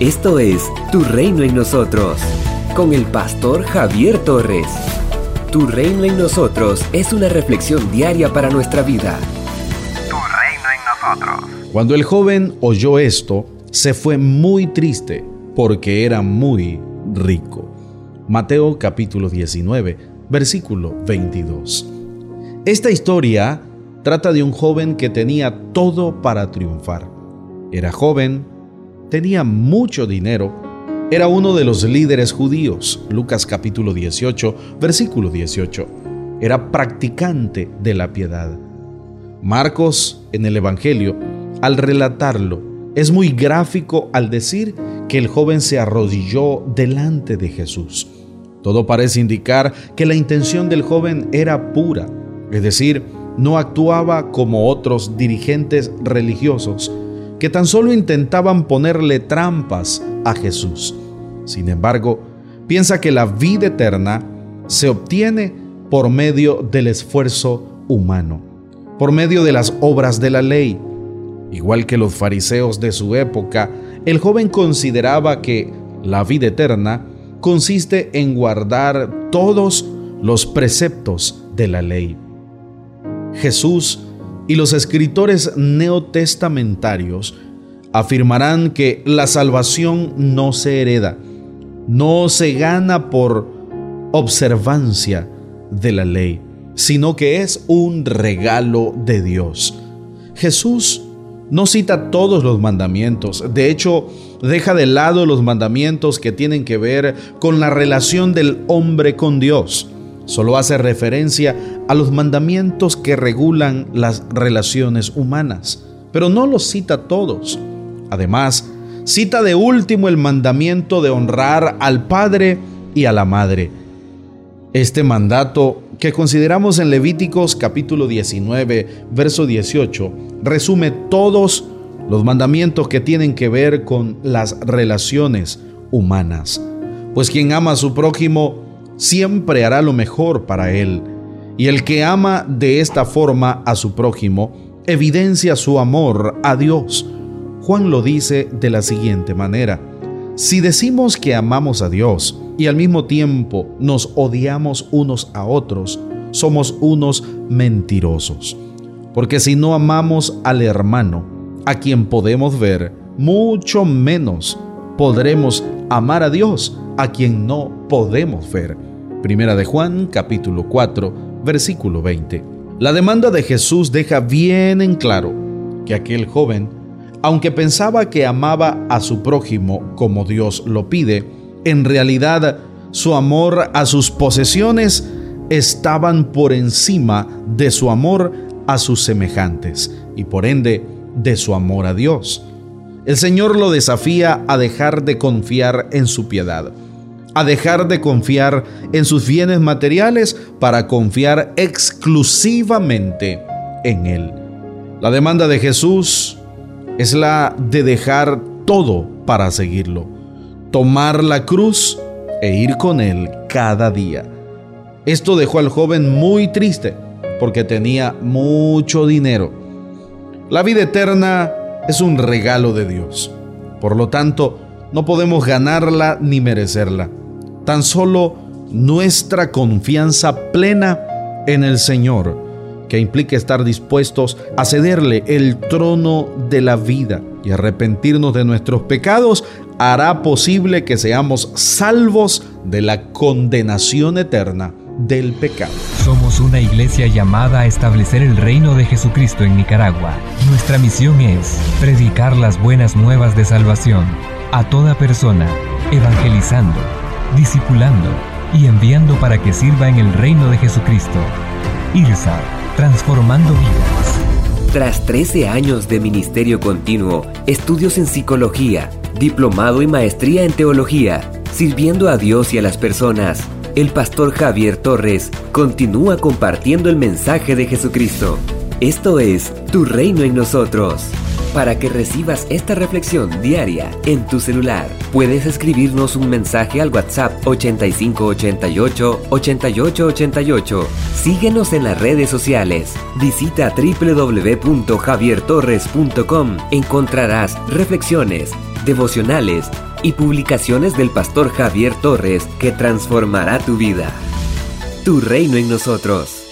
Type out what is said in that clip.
Esto es Tu Reino en Nosotros, con el pastor Javier Torres. Tu Reino en Nosotros es una reflexión diaria para nuestra vida. Tu Reino en Nosotros. Cuando el joven oyó esto, se fue muy triste porque era muy rico. Mateo capítulo 19, versículo 22. Esta historia trata de un joven que tenía todo para triunfar. Era joven, tenía mucho dinero, era uno de los líderes judíos, Lucas capítulo 18, versículo 18. Era practicante de la piedad. Marcos, en el Evangelio, al relatarlo, es muy gráfico al decir que el joven se arrodilló delante de Jesús. Todo parece indicar que la intención del joven era pura, es decir, no actuaba como otros dirigentes religiosos que tan solo intentaban ponerle trampas a Jesús. Sin embargo, piensa que la vida eterna se obtiene por medio del esfuerzo humano, por medio de las obras de la ley. Igual que los fariseos de su época, el joven consideraba que la vida eterna consiste en guardar todos los preceptos de la ley. Jesús y los escritores neotestamentarios afirmarán que la salvación no se hereda, no se gana por observancia de la ley, sino que es un regalo de Dios. Jesús no cita todos los mandamientos, de hecho deja de lado los mandamientos que tienen que ver con la relación del hombre con Dios. Solo hace referencia a los mandamientos que regulan las relaciones humanas, pero no los cita todos. Además, cita de último el mandamiento de honrar al Padre y a la Madre. Este mandato que consideramos en Levíticos capítulo 19, verso 18, resume todos los mandamientos que tienen que ver con las relaciones humanas. Pues quien ama a su prójimo siempre hará lo mejor para él, y el que ama de esta forma a su prójimo evidencia su amor a Dios. Juan lo dice de la siguiente manera, si decimos que amamos a Dios y al mismo tiempo nos odiamos unos a otros, somos unos mentirosos. Porque si no amamos al hermano, a quien podemos ver, mucho menos podremos amar a Dios, a quien no podemos ver. Primera de Juan, capítulo 4, versículo 20. La demanda de Jesús deja bien en claro que aquel joven, aunque pensaba que amaba a su prójimo como Dios lo pide, en realidad su amor a sus posesiones estaban por encima de su amor a sus semejantes y por ende de su amor a Dios. El Señor lo desafía a dejar de confiar en su piedad, a dejar de confiar en sus bienes materiales para confiar exclusivamente en Él. La demanda de Jesús es la de dejar todo para seguirlo, tomar la cruz e ir con Él cada día. Esto dejó al joven muy triste porque tenía mucho dinero. La vida eterna es un regalo de Dios. Por lo tanto, no podemos ganarla ni merecerla. Tan solo nuestra confianza plena en el Señor, que implica estar dispuestos a cederle el trono de la vida y arrepentirnos de nuestros pecados, hará posible que seamos salvos de la condenación eterna del pecado. Somos una iglesia llamada a establecer el reino de Jesucristo en Nicaragua. Nuestra misión es predicar las buenas nuevas de salvación a toda persona, evangelizando, discipulando y enviando para que sirva en el reino de Jesucristo. IRSA, transformando vidas. Tras 13 años de ministerio continuo, estudios en psicología, diplomado y maestría en teología, sirviendo a Dios y a las personas, el pastor Javier Torres continúa compartiendo el mensaje de Jesucristo. Esto es Tu Reino en nosotros. Para que recibas esta reflexión diaria en tu celular, puedes escribirnos un mensaje al WhatsApp 8588 8888. Síguenos en las redes sociales. Visita www.javiertorres.com. Encontrarás reflexiones devocionales y publicaciones del pastor Javier Torres que transformará tu vida. Tu reino en nosotros.